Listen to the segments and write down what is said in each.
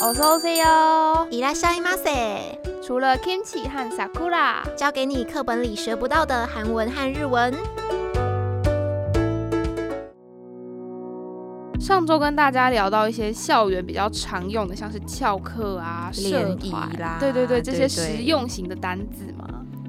Osoyo，伊拉沙伊马塞。除了 Kimchi 和 Sakura，教给你课本里学不到的韩文和日文。上周跟大家聊到一些校园比较常用的，像是翘课啊、社谊啦，对对对，这些实用型的单字嘛。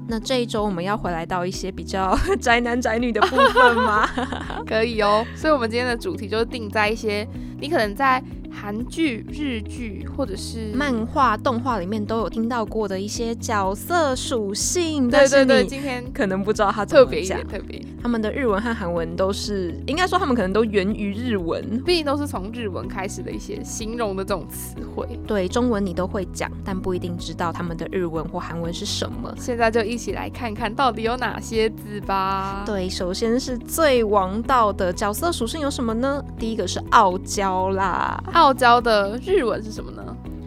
那这一周我们要回来到一些比较 宅男宅女的部分吗？可以哦。所以，我们今天的主题就是定在一些你可能在韩剧、日剧或者是漫画、动画里面都有听到过的一些角色属性，对对对，今天可能不知道它怎么讲特别一点，。特别。他们的日文和韩文都是，应该说他们可能都源于日文。毕竟都是从日文开始的一些形容的这种词汇。对中文你都会讲，但不一定知道他们的日文或韩文是什么。现在就一起来看看到底有哪些字吧。，对，首先是最王道的角色属性有什么呢？第一个是傲娇啦，傲娇的日文是什么呢？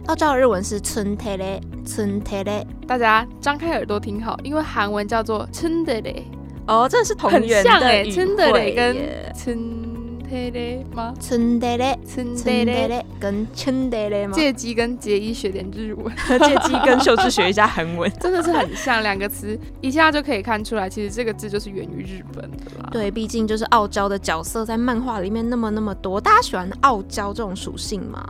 傲娇的日文是春天嘞，春天嘞。大家张开耳朵听好，因为韩文叫做春的嘞。哦，真的是同源的语。很像哎，春的嘞跟春。德勒吗？村德勒，村德勒，跟村德勒吗？借机跟杰伊学点日文，借机跟秀智学一下韩文，真的是很像两个词，一下就可以看出来，其实这个字就是源于日本的啦。对，毕竟就是傲娇的角色在漫画里面那么那么多，大家喜欢傲娇这种属性吗？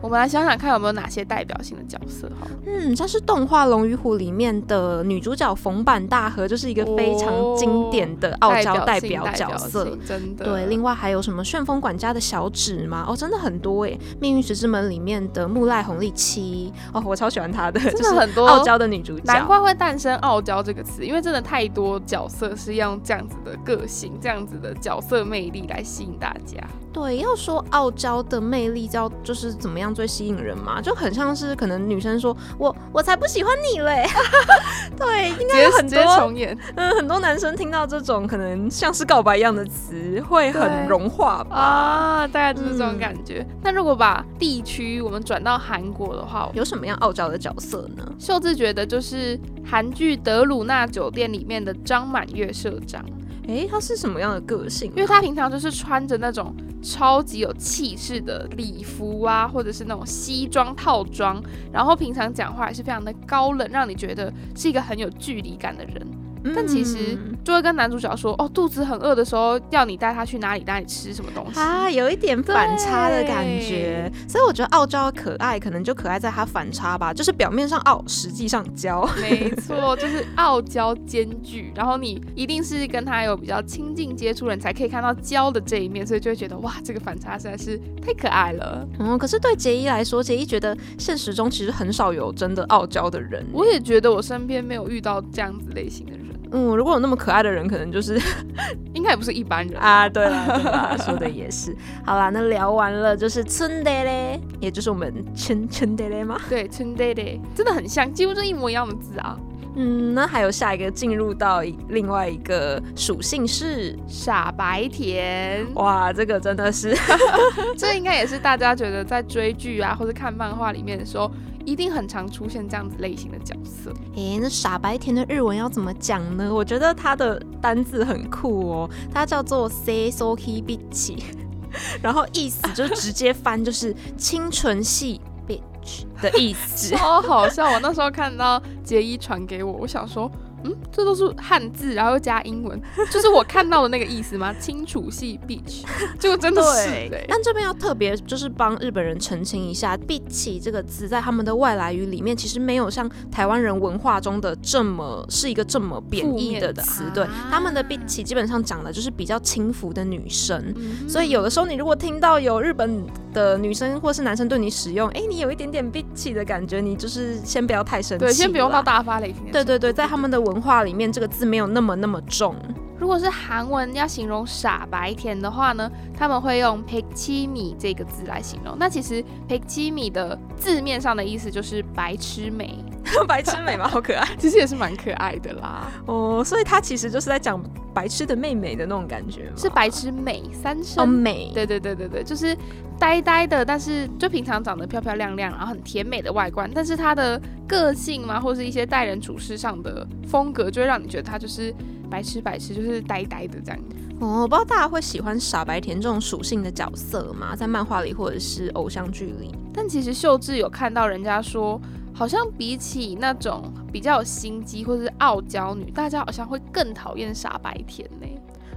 我们来想想看有没有哪些代表性的角色哈。嗯，像是动画《龙与虎》里面的女主角冯坂大河，就是一个非常经典的傲娇代表角色。性真的。对，另外还有什么旋风管家的小指吗？哦，真的很多哎。命运石之门里面的木赖红利七，哦，我超喜欢她的，真就是的很多傲娇的女主角。难怪会诞生“傲娇”这个词，因为真的太多角色是要用这样子的个性、这样子的角色魅力来吸引大家。对，要说傲娇的魅力，叫就是怎么样最吸引人嘛，就很像是可能女生说我我才不喜欢你嘞。对，应该有很多重演嗯，很多男生听到这种可能像是告白一样的词，会很融化吧。啊，大概就是这种嗯感觉。那如果把地区我们转到韩国的话，有什么样傲娇的角色呢？秀智觉得就是韩剧《德鲁纳酒店》里面的张满月社长，诶，他是什么样的个性啊、因为他平常就是穿着那种超级有气势的礼服啊，或者是那种西装套装，然后平常讲话也是非常的高冷，让你觉得是一个很有距离感的人。但其实嗯就会跟男主角说，哦，肚子很饿的时候，要你带他去哪里哪里吃什么东西。啊，有一点反差的感觉，所以我觉得傲娇可爱，可能就可爱在它反差吧，就是表面上傲，实际上娇。没错，就是傲娇兼具，然后你一定是跟他有比较亲近接触人，才可以看到娇的这一面，所以就会觉得哇，这个反差实在是太可爱了。嗯，可是对杰伊来说，杰伊觉得现实中其实很少有真的傲娇的人。我也觉得我身边没有遇到这样子类型的人，嗯，如果有那么可爱的人，可能就是 应该也不是一般人啊，对啦对啦，说的也是。好啦，那聊完了就是春爹嘞，也就是我们春春爹嘞吗？对，春 day day 真的很像，几乎是一模一样的字啊。嗯，那还有下一个进入到另外一个属性是，傻白甜，哇，这个真的是 这应该也是大家觉得在追剧啊或者看漫画里面的时候，一定很常出现这样子类型的角色。诶，那傻白甜的日文要怎么讲呢？我觉得它的单字很酷哦，它叫做 “say soki bitch”，然后意思就直接翻就是清纯系 bitch 的意思。超好笑！我那时候看到杰一传给我，我想说，嗯，这都是汉字，然后又加英文，就是我看到的那个意思吗？清楚系 beach，结果真的是、欸，但这边要特别就是帮日本人澄清一下，“bitch” 这个字在他们的外来语里面其实没有像台湾人文化中的这么是一个这么贬义的词，对，啊他们的 “bitch” 基本上讲的就是比较轻浮的女生。嗯。所以有的时候，你如果听到有日本的女生或是男生对你使用，哎，你有一点点 bitch 的感觉，你就是先不要太生气，对，先不用到。大发雷霆。对对对，在他们的文化里面，这个字没有那么那么重。如果是韩文要形容傻白甜的话呢，他们会用 p e k c h i m i 这个字来形容。那其实 p e k c h i m i 的字面上的意思就是白痴美，白痴美吗，好可爱 其实也是蛮可爱的啦，哦。所以他其实就是在讲白痴的妹妹的那种感觉，是白痴美三生。哦美，对对对对对，就是呆呆的，但是就平常长得漂漂亮亮，然后很甜美的外观，但是她的个性嘛，或是一些待人处事上的风格，就会让你觉得她就是白痴白痴，就是呆呆的这样。哦，我不知道大家会喜欢傻白甜这种属性的角色吗？在漫画里或者是偶像剧里？但其实秀智有看到人家说，好像比起那种比较有心机或者是傲娇女，大家好像会更讨厌傻白甜呢。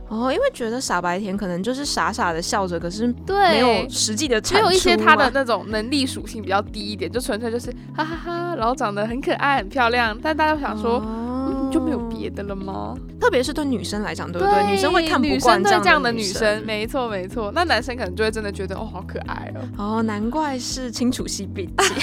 哦，因为觉得傻白甜可能就是傻傻的笑着，可是对没有实际的产出、啊。只有一些她的那种能力属性比较低一点，就纯粹就是哈哈哈，然后长得很可爱、很漂亮，但大家想说。就没有别的了吗？特别是对女生来讲，对不对？女生会看不惯这样的的女生，没错没错。那男生可能就会真的觉得哦，好可爱哦，哦，难怪是清楚系笔记。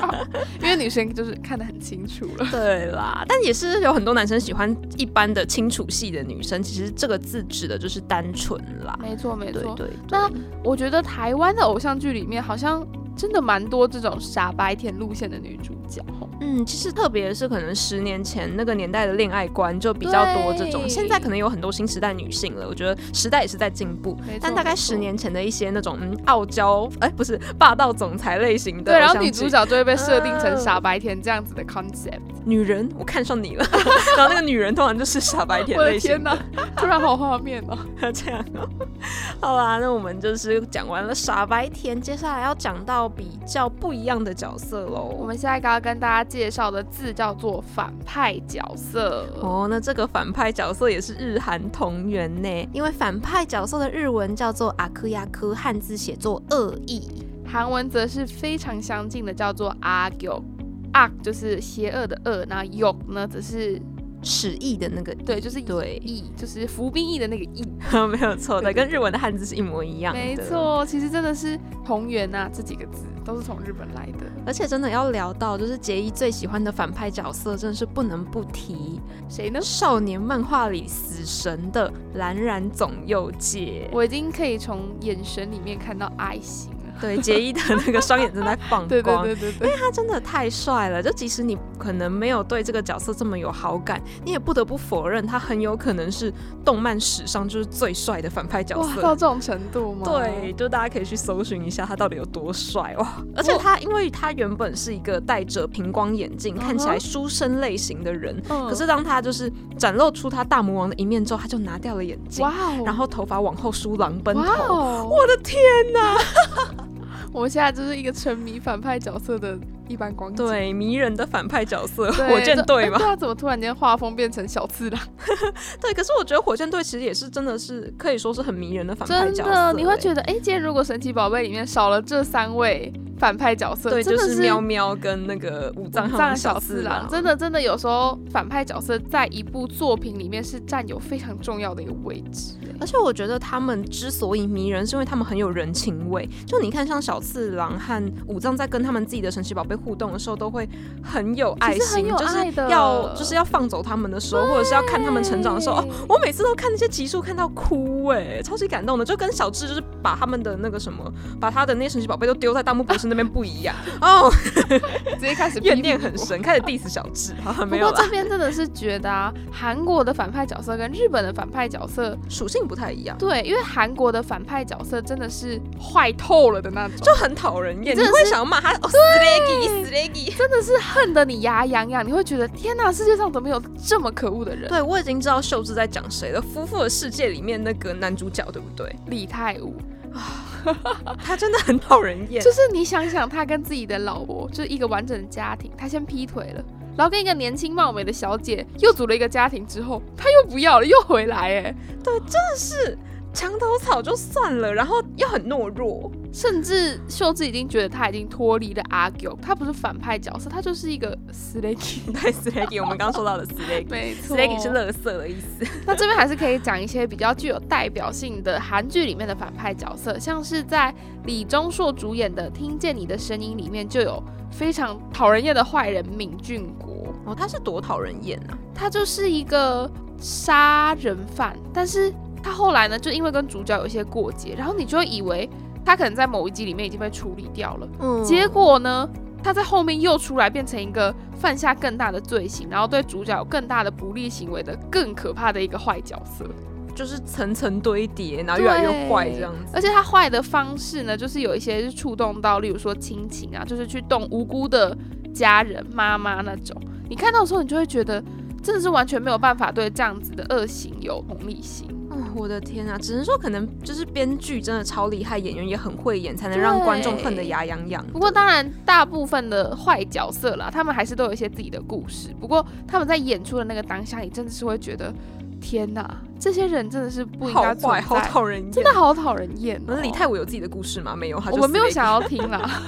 因为女生就是看得很清楚了。对啦，但也是有很多男生喜欢一般的清楚系的女生。其实这个字指的就是单纯啦。没错没错。对对对那我觉得台湾的偶像剧里面，好像真的蛮多这种傻白甜路线的女主角。嗯，其实特别是可能十年前那个年代的恋爱观就比较多这种，现在可能有很多新时代女性了。我觉得时代也是在进步，但大概十年前的一些那种嗯傲娇，哎、不是霸道总裁类型的对，然后女主角就会被设定成嗯傻白甜这样子的 concept。女人，我看上你了。然后那个女人通常就是傻白甜类型天哪，突然好画面哦。这样哦。好啦，那我们就是讲完了傻白甜，接下来要讲到比较不一样的角色喽。我们现在刚刚跟大家介绍的字叫做反派角色。哦，那这个反派角色也是日韩同源呢，因为反派角色的日文叫做阿克亚科，汉字写作恶意。韩文则是非常相近的，叫做阿 교。 阿就是邪恶的恶，那욕呢则是齿意的那个对，就是对役，就是服兵役的那个役。没有错的，跟日文的汉字是一模一样的。没。错，其实真的是同源呐、这几个字都是从日本来的。而且真的要聊到，就是杰伊最喜欢的反派角色，真的是不能不提谁呢？少年漫画里死神的蓝染总右介。我已经可以从眼神里面看到爱心了。对，杰伊的那个双眼正在放光，对对对对对，他真的太帅了。就即使你可能没有对这个角色这么有好感，你也不得不否认，他很有可能是动漫史上就是最帅的反派角哇，色。到这种程度吗？对，就大家可以去搜寻一下他到底有多帅哇！而且他，因为他原本是一个戴着平光眼镜、看起来书生类型的人，嗯可是当他就是展露出他大魔王的一面之后，他就拿掉了眼镜，哇哦，然后头发往后梳狼奔哇头。哦，我的天哪！我们现在就是一个沉迷反派角色的一般光景。对，迷人的反派角色，火箭队嘛这哎对。啊，怎么突然间画风变成小次郎？对，可是我觉得火箭队其实也是真的是可以说是很迷人的反派角色、真的，你会觉得得，哎、今天如果神奇宝贝里面少了这三位反派角色，对，就是喵喵跟那个武藏小次次郎郎，，真的真的有时候反派角色在一部作品里面是占有非常重要的一个位置。哎而且我觉得他们之所以迷人，是因为他们很有人情味。就你看，像小次郎和武藏在跟他们自己的神奇宝贝互动的时候，都会很有爱心，就是要就是要放走他们的时候，或者是要看他们成长的时候，哦，我每次都看那些集数看到哭哎，超级感动的。就跟小智就是把他们的那个什么，把他的那些神奇宝贝都丢在大木博士那边不一样 哦，直接开始 怨。念很深，开始 diss 小智，没有不过这，边真的是觉得啊，韩国的反派角色跟日本的反派角色，属性不太一样。对，因为韩国的反派角色真的是坏透了的那种，就很讨人厌，你会想要骂他哦。真的是恨得你牙痒痒，你会觉得天哪，世界上怎么有这么可恶的人？对，我已经知道秀智在讲谁了，《夫妇的世界》里面那个男主角，对不对？李泰武，他真的很讨人厌。就是你想想，他跟自己的老婆就是一个完整的家庭，他先劈腿了。然后跟一个年轻貌美的小姐又组了一个家庭之后，他又不要了，又回来，哎，对，真的是墙头草就算了，然后又很懦弱。甚至秀智已经觉得他已经脱离了阿 Q，他不是反派角色，他就是一个死 l a k 对，死 leggy，我们刚刚说到的 slaggy，没错，slaggy 是垃圾的意思。那这边还是可以讲一些比较具有代表性的韩剧里面的反派角色，像是在李钟硕主演的《听见你的声音》里面就有非常讨人厌的坏人闵俊国，哦，他是多讨人厌啊！他就是一个杀人犯，但是他后来呢，就因为跟主角有一些过节，然后你就会以为他可能在某一集里面已经被处理掉了，嗯结果呢？他在后面又出来，变成一个犯下更大的罪行，然后对主角有更大的不利行为的更可怕的一个坏角色。就是层层堆叠，然后越来越坏这样子。而且他坏的方式呢，就是有一些是触动到，例如说亲情啊，就是去动无辜的家人、妈妈那种。你看到的时候，你就会觉得真的是完全没有办法对这样子的恶行有同理心。哦，我的天啊！只能说可能就是编剧真的超厉害，演员也很会演，才能让观众恨得牙痒痒。不过当然，大部分的坏角色啦，他们还是都有一些自己的故事。不过他们在演出的那个当下，你真的是会觉得。天哪，这些人真的是不应该存在，好讨人厌，真的好讨人厌。那李泰武有自己的故事吗？没有，我们没有想要听啦。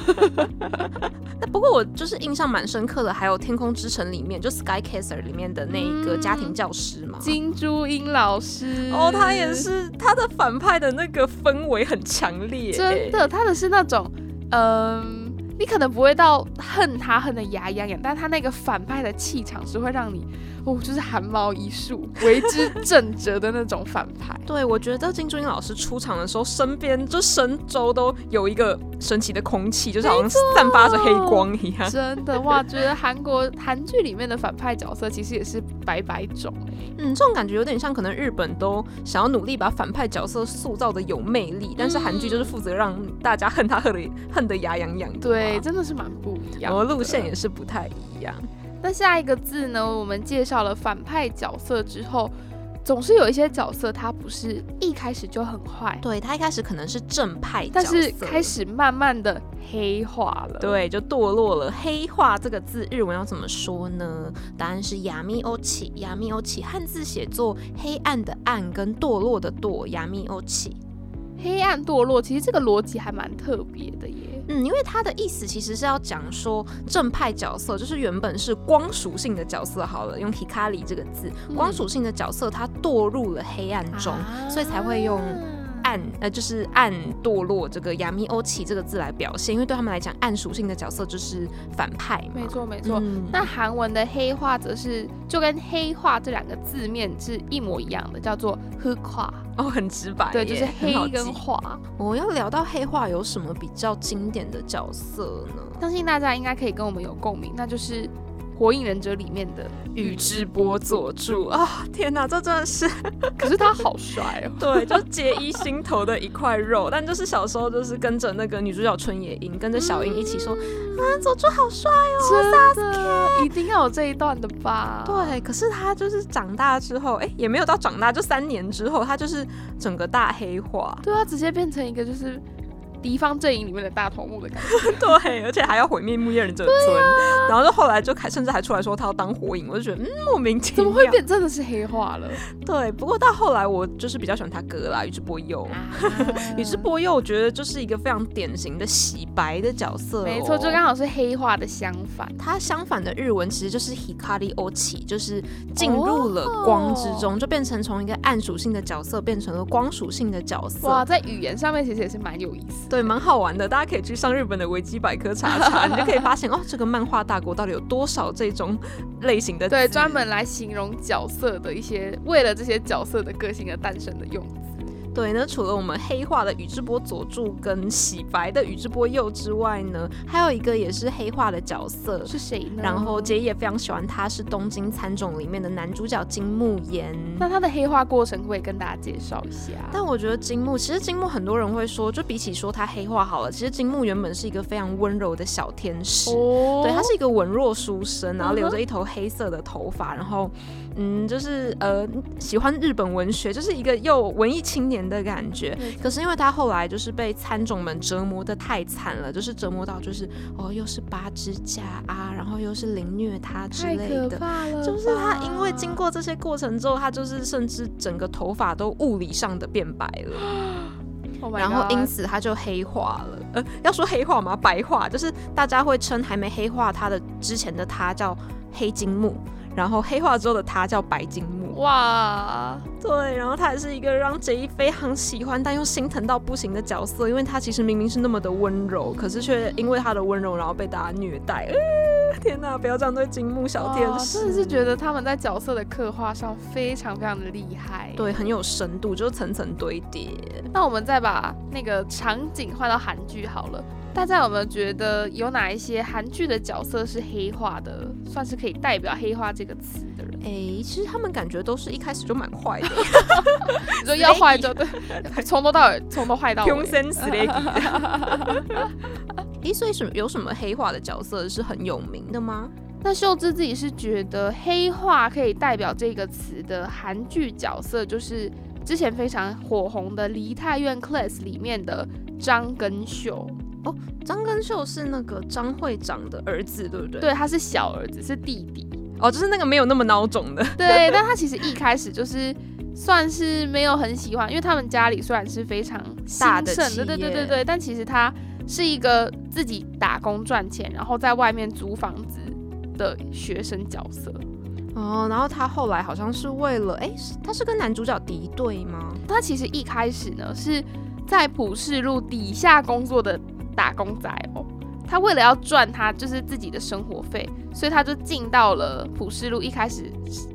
那不过我就是印象蛮深刻的，还有《天空之城》里面，就《Sky Caster》里面的那一个家庭教师嘛，金珠英老师。哦，他也是，他的反派的那个氛围很强烈，真的，他的是那种，嗯。你可能不会到恨他恨得牙痒痒，但他那个反派的气场是会让你哦，就是汗毛一竖，为之 震折的那种反派。对，我觉得金珠英老师出场的时候，身边就神周都有一个神奇的空气，就是好像散发着黑光一样。真的哇，觉得韩国韩剧里面的反派角色其实也是百百种。嗯，这种感觉有点像，可能日本都想要努力把反派角色塑造的有魅力，但是韩剧就是负责让大家恨他恨的恨得牙痒痒。对。真的是蛮不一样，我的路线也是不太一样。那下一个字呢？我们介绍了反派角色之后，总是有一些角色他不是一开始就很坏，对他一开始可能是正派，但是开始慢慢的黑化了，对，就堕落了。黑化这个字日文要怎么说呢？答案是亚米欧奇，亚米欧奇汉字写作黑暗的暗跟堕落的堕，亚米欧奇。黑暗堕落，其实这个逻辑还蛮特别的耶。嗯，因为它的意思其实是要讲说正派角色，就是原本是光属性的角色，好了，用 hikari 这个字，光属性的角色，他堕入了黑暗中，所以才会用。暗呃，就是暗堕落这个亚米欧奇这个字来表现，因为对他们来讲，暗属性的角色就是反派。没错没错。那韩文的黑化则是就跟黑化这两个字面是一模一样的，叫做黑化。哦，很直白。对，就是黑跟化。我要聊到黑化有什么比较经典的角色呢？相信大家应该可以跟我们有共鸣，那就是。火影忍者里面的宇智波佐助啊，天哪，这真的是，可是他好帅哦。对，就结衣心头的一块肉。但就是小时候就是跟着那个女主角春野樱，跟着小樱一起说啊，佐助好帅哦，真的，一定要有这一段的吧？对，可是他就是长大之后，哎，也没有到长大，就三年之后，他就是整个大黑化。对啊，直接变成一个就是。敌方阵营里面的大头目的感觉，对，而且还要毁灭木叶忍者村，然后就后来就开，甚至还出来说他要当火影，我就觉得嗯莫名其妙，怎么会变？真的是黑化了？对，不过到后来我就是比较喜欢他哥啦，宇智波鼬，宇智波鼬我觉得就是一个非常典型的洗白的角色，没错，就刚好是黑化的相反，他相反的日文其实就是 hikari ochi，就是进入了光之中，就变成从一个暗属性的角色变成了光属性的角色。哇，在语言上面其实也是蛮有意思。对，蛮好玩的，大家可以去上日本的维基百科查查，你就可以发现哦，这个漫画大国到底有多少这种类型的对，专门来形容角色的一些，为了这些角色的个性而诞生的用。对，那除了我们黑化的宇智波佐助跟洗白的宇智波鼬之外呢，还有一个也是黑化的角色是谁呢？然后杰也非常喜欢他，是东京餐种里面的男主角金木研。那他的黑化过程会跟大家介绍一下。但我觉得金木，其实金木很多人会说，就比起说他黑化好了，其实金木原本是一个非常温柔的小天使。哦。对，他是一个文弱书生，然后留着一头黑色的头发，然后嗯，就是呃喜欢日本文学，就是一个又文艺青年。的感觉，可是因为他后来就是被参种们折磨的太惨了，就是折磨到就是哦，又是拔指甲啊，然后又是凌虐他之类的，就是他因为经过这些过程之后，他就是甚至整个头发都物理上的变白了，然后因此他就黑化了。呃，要说黑化吗？白化，就是大家会称还没黑化他的之前的他叫黑金木。然后黑化之后的他叫白金木哇，对，然后他也是一个让杰伊非常喜欢但又心疼到不行的角色，因为他其实明明是那么的温柔，可是却因为他的温柔然后被大家虐待。天哪，不要这样对金木小天使！真的是觉得他们在角色的刻画上非常非常的厉害，对，很有深度，就是层层堆叠。那我们再把那个场景换到韩剧好了。大家有没有觉得有哪一些韩剧的角色是黑化的，算是可以代表“黑化”这个词的人？哎，其实他们感觉都是一开始就蛮坏的。你说要坏就对，从头到尾，从头坏到尾。哎，所以什么有什么黑化的角色是很有名的吗？那秀智自己是觉得黑化可以代表这个词的韩剧角色，就是之前非常火红的《梨泰院 Class》里面的张根秀。张根秀是那个张会长的儿子，对不对？对，他是小儿子，是弟弟。哦，就是那个没有那么孬种的。对，但他其实一开始就是算是没有很喜欢，因为他们家里虽然是非常大的对对对对对，但其实他是一个自己打工赚钱，然后在外面租房子的学生角色。哦，然后他后来好像是为了，哎，是他是跟男主角敌对吗？他其实一开始呢是在普世路底下工作的打工仔哦。他为了要赚他就是自己的生活费，所以他就进到了普世路一开始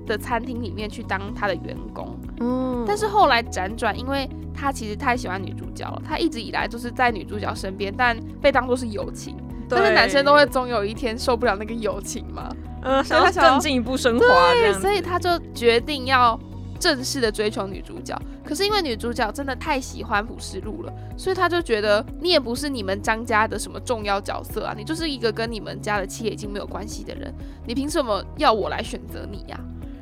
的餐厅里面去当他的员工。嗯，但是后来辗转，因为他其实太喜欢女主角了，他一直以来都是在女主角身边，但被当做是友情。但是男生都会总有一天受不了那个友情嘛，呃，想要所以他想更进一步升华对，所以他就决定要正式的追求女主角。可是因为女主角真的太喜欢朴世路了，所以他就觉得你也不是你们张家的什么重要角色啊，你就是一个跟你们家的企业已经没有关系的人，你凭什么要我来选择你呀、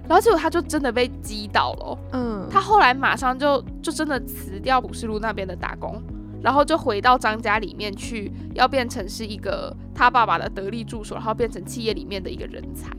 然后结果他就真的被击倒了哦、嗯，他后来马上就就真的辞掉普世路那边的打工，然后就回到张家里面去，要变成是一个他爸爸的得力助手，然后变成企业里面的一个人才。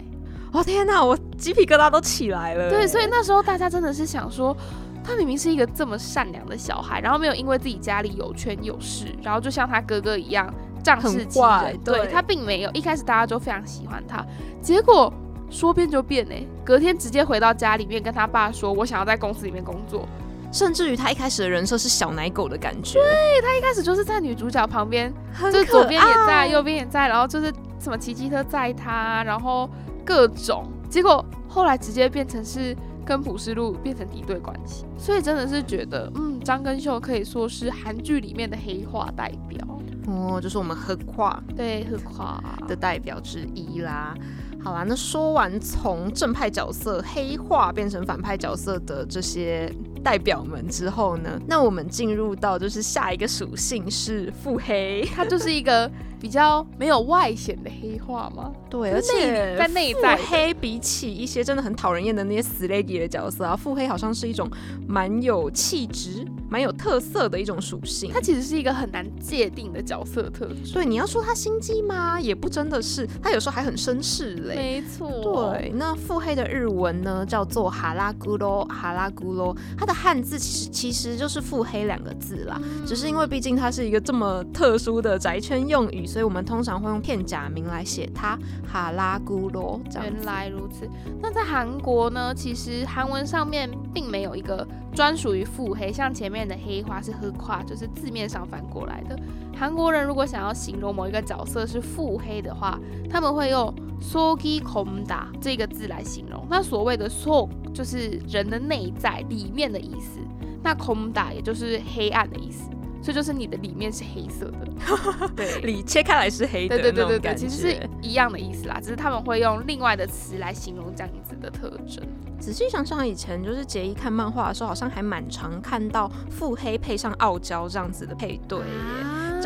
哦天哪，我鸡皮疙瘩都起来了。对，所以那时候大家真的是想说，他明明是一个这么善良的小孩，然后没有因为自己家里有权有势，然后就像他哥哥一样仗势欺人。对对他并没有，一开始大家就非常喜欢他，结果说变就变呢、隔天直接回到家里面跟他爸说，我想要在公司里面工作。甚至于他一开始的人设是小奶狗的感觉，对他一开始就是在女主角旁边，就是左边也在，右边也在，然后就是什么骑机车载他，然后各种，结果后来直接变成是跟普世路变成敌对关系，所以真的是觉得，嗯，张根秀可以说是韩剧里面的黑化代表，哦，就是我们黑化对，黑化的代表之一啦。好啦，那说完从正派角色黑化变成反派角色的这些代表们之后呢，那我们进入到就是下一个属性是腹黑。它就是一个比较没有外显的黑化嘛？对，而且在内在黑比起一些真的很讨人厌的那些死 lady 的角色啊，腹黑好像是一种蛮有气质、蛮有特色的一种属性。他其实是一个很难界定的角色特质。对，你要说他心机吗？也不真的是，他有时候还很绅士嘞。没错，对，那腹黑的日文呢叫做哈拉咕噜，哈拉咕噜，它的汉字其实其实就是腹黑两个字啦。只是因为毕竟它是一个这么特殊的宅圈用语，所以我们通常会用片假名来写它哈拉咕罗这样原。来如此。那在韩国呢？其实韩文上面并没有一个专属于腹黑，像前面的黑花是黑胯，就是字面上翻过来的。韩国人如果想要形容某一个角色是腹黑的话，他们会用 sogi komda 这个字来形容。那所谓的 so 就是人的内在里面的意思，那 komda 也就是黑暗的意思，所以就是你的里面是黑色的。对。里切开来是黑的对对对对对，其实是一样的意思啦，只是他们会用另外的词来形容这样子的特征。仔细想想，以前就是杰伊看漫画的时候，好像还蛮常看到腹黑配上傲娇这样子的配对耶。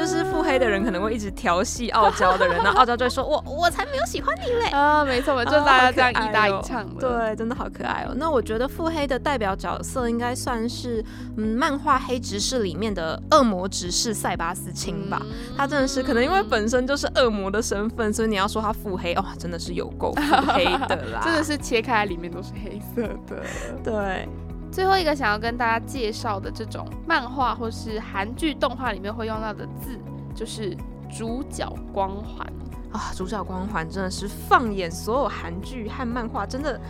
就是腹黑的人可能会一直调戏傲娇的人，然后傲娇就会说：“我我才没有喜欢你嘞。”啊，没错，就啊大家这样一搭哦一唱的。对，真的好可爱哦。那我觉得腹黑的代表角色应该算是，嗯，漫画《黑执事》里面的恶魔执事塞巴斯钦吧。嗯他真的是可能因为本身就是恶魔的身份，所以你要说他腹黑，哦、真的是有够腹黑的啦。真的是切开来里面都是黑色的。对，最后一个想要跟大家介绍的这种漫画或是韩剧动画里面会用到的字，就是主角光环。啊，主角光环真的是放眼所有韩剧和漫画，真的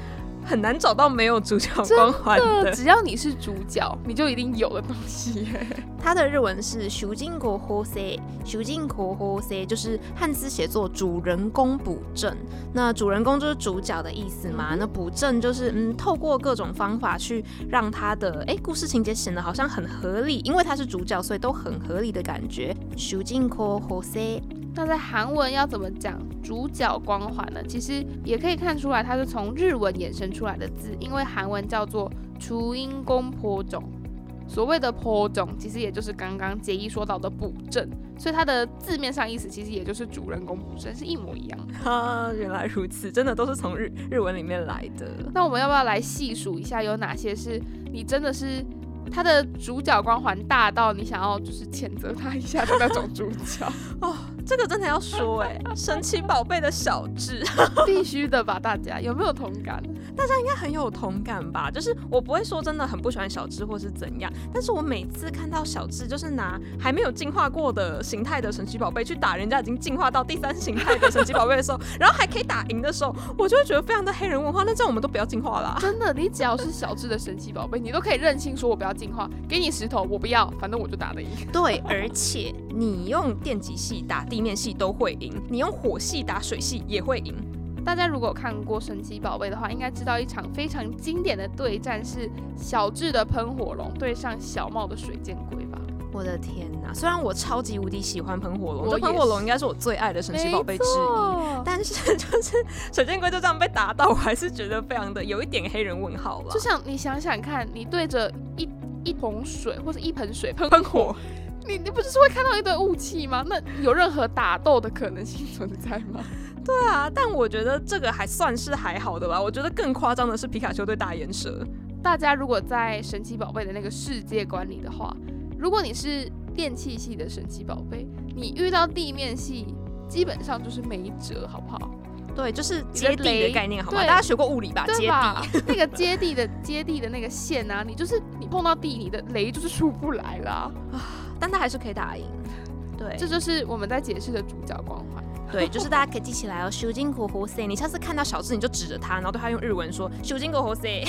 很难找到没有主角光环的。只要你是主角，你就一定有的东西。它的日文是“主人公補正”，主人公補正就是汉字写作“主人公补正”。那主人公就是主角的意思嘛？那补正就是嗯，透过各种方法去让他的哎故事情节显得好像很合理，因为他是主角，所以都很合理的感觉。主人公補正。那在韩文要怎么讲主角光环呢？其实也可以看出来，它是从日文衍生出来的字，因为韩文叫做“雏鹰公婆种”，所谓的坡种，其实也就是刚刚杰一说到的补正，所以它的字面上意思其实也就是主人公补正，是一模一样的。哈，原来如此，真的都是从日日文里面来的。那我们要不要来细数一下有哪些是你真的是？他的主角光环大到你想要就是谴责他一下的那种主角 哦，这个真的要说哎，神奇宝贝的小智 必须的吧？大家有没有同感？大家应该很有同感吧？就是我不会说真的很不喜欢小智或是怎样，但是我每次看到小智就是拿还没有进化过的形态的神奇宝贝去打人家已经进化到第三形态的神奇宝贝的时候，然后还可以打赢的时候，我就会觉得非常的黑人文化。那这样我们都不要进化了。真的，你只要是小智的神奇宝贝，你都可以任性说我不要。进化，给你石头，我不要，反正我就打得赢。对，而且你用电极系打地面系都会赢，你用火系打水系也会赢。大家如果看过神奇宝贝的话，应该知道一场非常经典的对战是小智的喷火龙对上小茂的水箭龟吧？我的天呐！虽然我超级无敌喜欢喷火龙，喷火龙应该是我最爱的神奇宝贝之一，但是就是水箭龟就这样被打到，我还是觉得非常的有一点黑人问号了。就像你想想看，你对着一一桶水或者一盆水喷火，你你不就是会看到一堆雾气吗？那有任何打斗的可能性存在吗？对啊，但我觉得这个还算是还好的吧。我觉得更夸张的是皮卡丘对大岩蛇。大家如果在神奇宝贝的那个世界观里的话，如果你是电器系的神奇宝贝，你遇到地面系基本上就是没辙，好不好？对，就是接地的概念，好吗？大家学过物理吧？接地那个接地的接地的那个线啊，你就是你碰到地，你的雷就是出不来啦啊！但他还是可以打赢。对，这就是我们在解释的主角光环。对，就是大家可以记起来哦。修金国活塞，你下次看到小智，你就指着他，然后对他用日文说修金国活塞。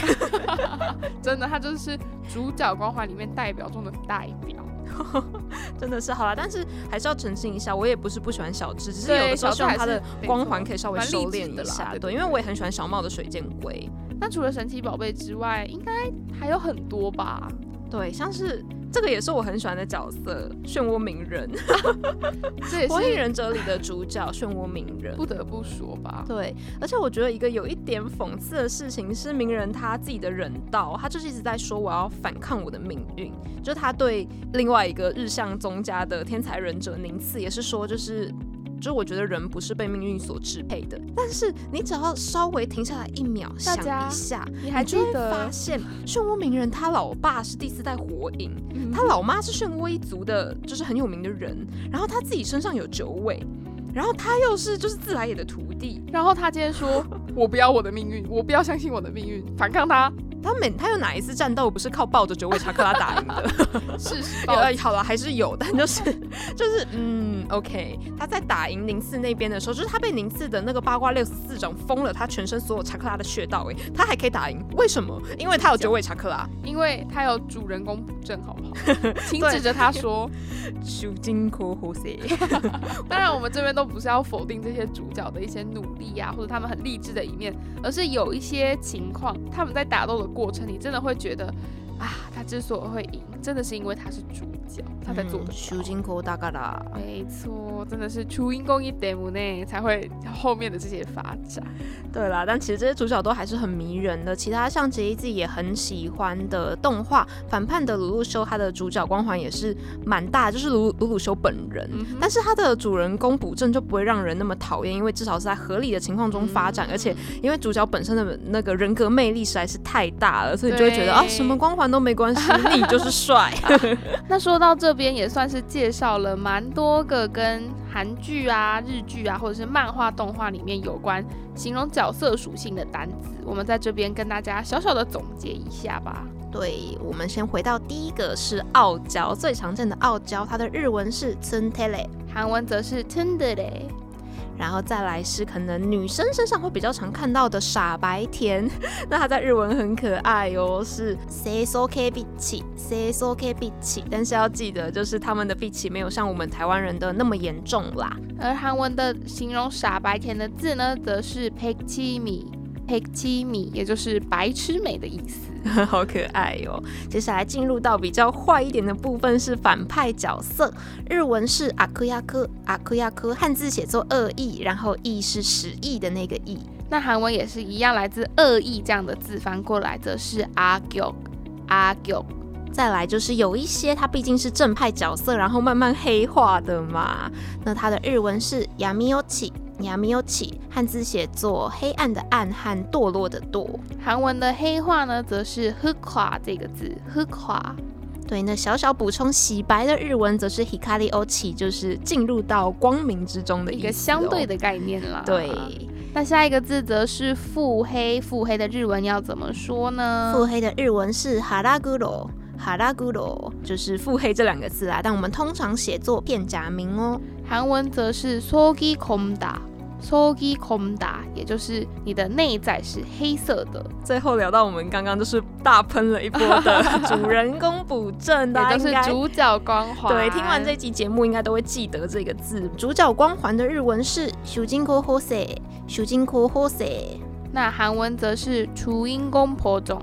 真的，他就是主角光环里面代表中的代表。真的是好了，但是还是要澄清一下，我也不是不喜欢小智，只是有的时候希望他的光环可以稍微收敛一下。对，因为我也很喜欢小茂的水箭龟。那除了神奇宝贝之外，应该还有很多吧？对，像是。这个也是我很喜欢的角色，漩涡鸣人。这也是《火影忍者》里的主角漩涡鸣人，不得不说吧。对，而且我觉得一个有一点讽刺的事情是，鸣人他自己的人道，他就是一直在说我要反抗我的命运。就他对另外一个日向宗家的天才忍者宁次也是说，就是。就我觉得人不是被命运所支配的，但是你只要稍微停下来一秒，想一下，你还记得发现漩涡鸣人他老爸是第四代火影，他老妈是漩涡一族的，就是很有名的人，然后他自己身上有九尾，然后他又是就是自来也的徒弟，然后他今天说，我不要我的命运，我不要相信我的命运，反抗他。他每他有哪一次战斗不是靠抱着九尾查克拉打赢的？是，好了，还是有，但就是 就是嗯，OK，他在打赢宁次那边的时候，就是他被宁次的那个八卦六十四掌封了他全身所有查克拉的穴道，哎，他还可以打赢，为什么？因为他有九尾查克拉，因为他有主人公补正，好不好？请指着他说，当然，我们这边都不是要否定这些主角的一些努力呀，或者他们很励志的一面，而是有一些情况，他们在打斗的。过程，你真的会觉得。啊，他之所以会赢，真的是因为他是主角，他在做的。出金库大概啦，没错，真的是出因公一点五内才会后面的这些发展。对啦，但其实这些主角都还是很迷人的。其他像杰伊自己也很喜欢的动画反叛的鲁鲁修，他的主角光环也是蛮大，就是鲁鲁鲁修本人。但是他的主人公补正就不会让人那么讨厌，因为至少是在合理的情况中发展，而且因为主角本身的那个人格魅力实在是太大了，所以就会觉得啊，什么光环。都没关系，你就是帅。那说到这边，也算是介绍了蛮多个跟韩剧啊、日剧啊，或者是漫画、动画里面有关形容角色属性的单词。我们在这边跟大家小小的总结一下吧。对，我们先回到第一个是傲娇，最常见的傲娇，它的日文是 t u n t e l e 韩文则是 t u n d e l e 然后再来是可能女生身上会比较常看到的傻白甜，那它在日文很可爱哦，是 say so k b i c h say so k b i c h 但是要记得就是他们的 b i c h 没有像我们台湾人的那么严重啦。而韩文的形容傻白甜的字呢，则是 p e k c h i m i e i m i 也就是白痴美的意思。好可爱哟！接下来进入到比较坏一点的部分，是反派角色。日文是阿克亚克，阿克亚克，汉字写作恶意，然后意是十意的那个亿。那韩文也是一样，来自恶意这样的字翻过来则是阿 g 阿 g 再来就是有一些它毕竟是正派角色，然后慢慢黑化的嘛。那它的日文是 yamiochi。汉字写作黑暗的暗和堕落的堕。韩文的黑化呢，则是 hukwa 这个字，hukwa。对，那小小补充，洗白的日文则是 hikari ochi，就是进入到光明之中的一个相对的概念啦。对，那下一个字则是腹黑，腹黑的日文要怎么说呢？腹黑的日文是 haraguro。哈拉古罗就是腹黑这两个字啊，但我们通常写作片假名哦。韩文则是 sogi komda，sogi komda，也就是你的内在是黑色的。最后聊到我们刚刚就是大喷了一波的 主人公补正，也就是主角光环。对，听完这集节目应该都会记得这个字。主角光环的日文是 shujinko hose，shujinko hose。那韩文则是初音公婆种，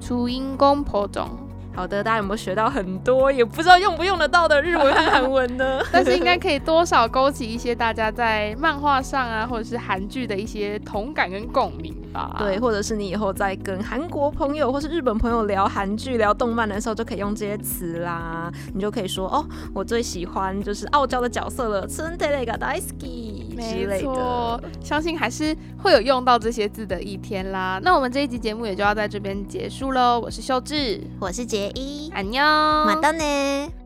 初音公婆种。好的，大家有没有学到很多也不知道用不用得到的日文和韩文呢？但是应该可以多少勾起一些大家在漫画上啊，或者是韩剧的一些同感跟共鸣吧。对，或者是你以后在跟韩国朋友或是日本朋友聊韩剧、聊动漫的时候，就可以用这些词啦。你就可以说哦，我最喜欢就是傲娇的角色了，春天那个大好き之类的。相信还是会有用到这些字的一天啦。那我们这一集节目也就要在这边结束喽。我是秀智，我是杰。一，安妞，马到呢。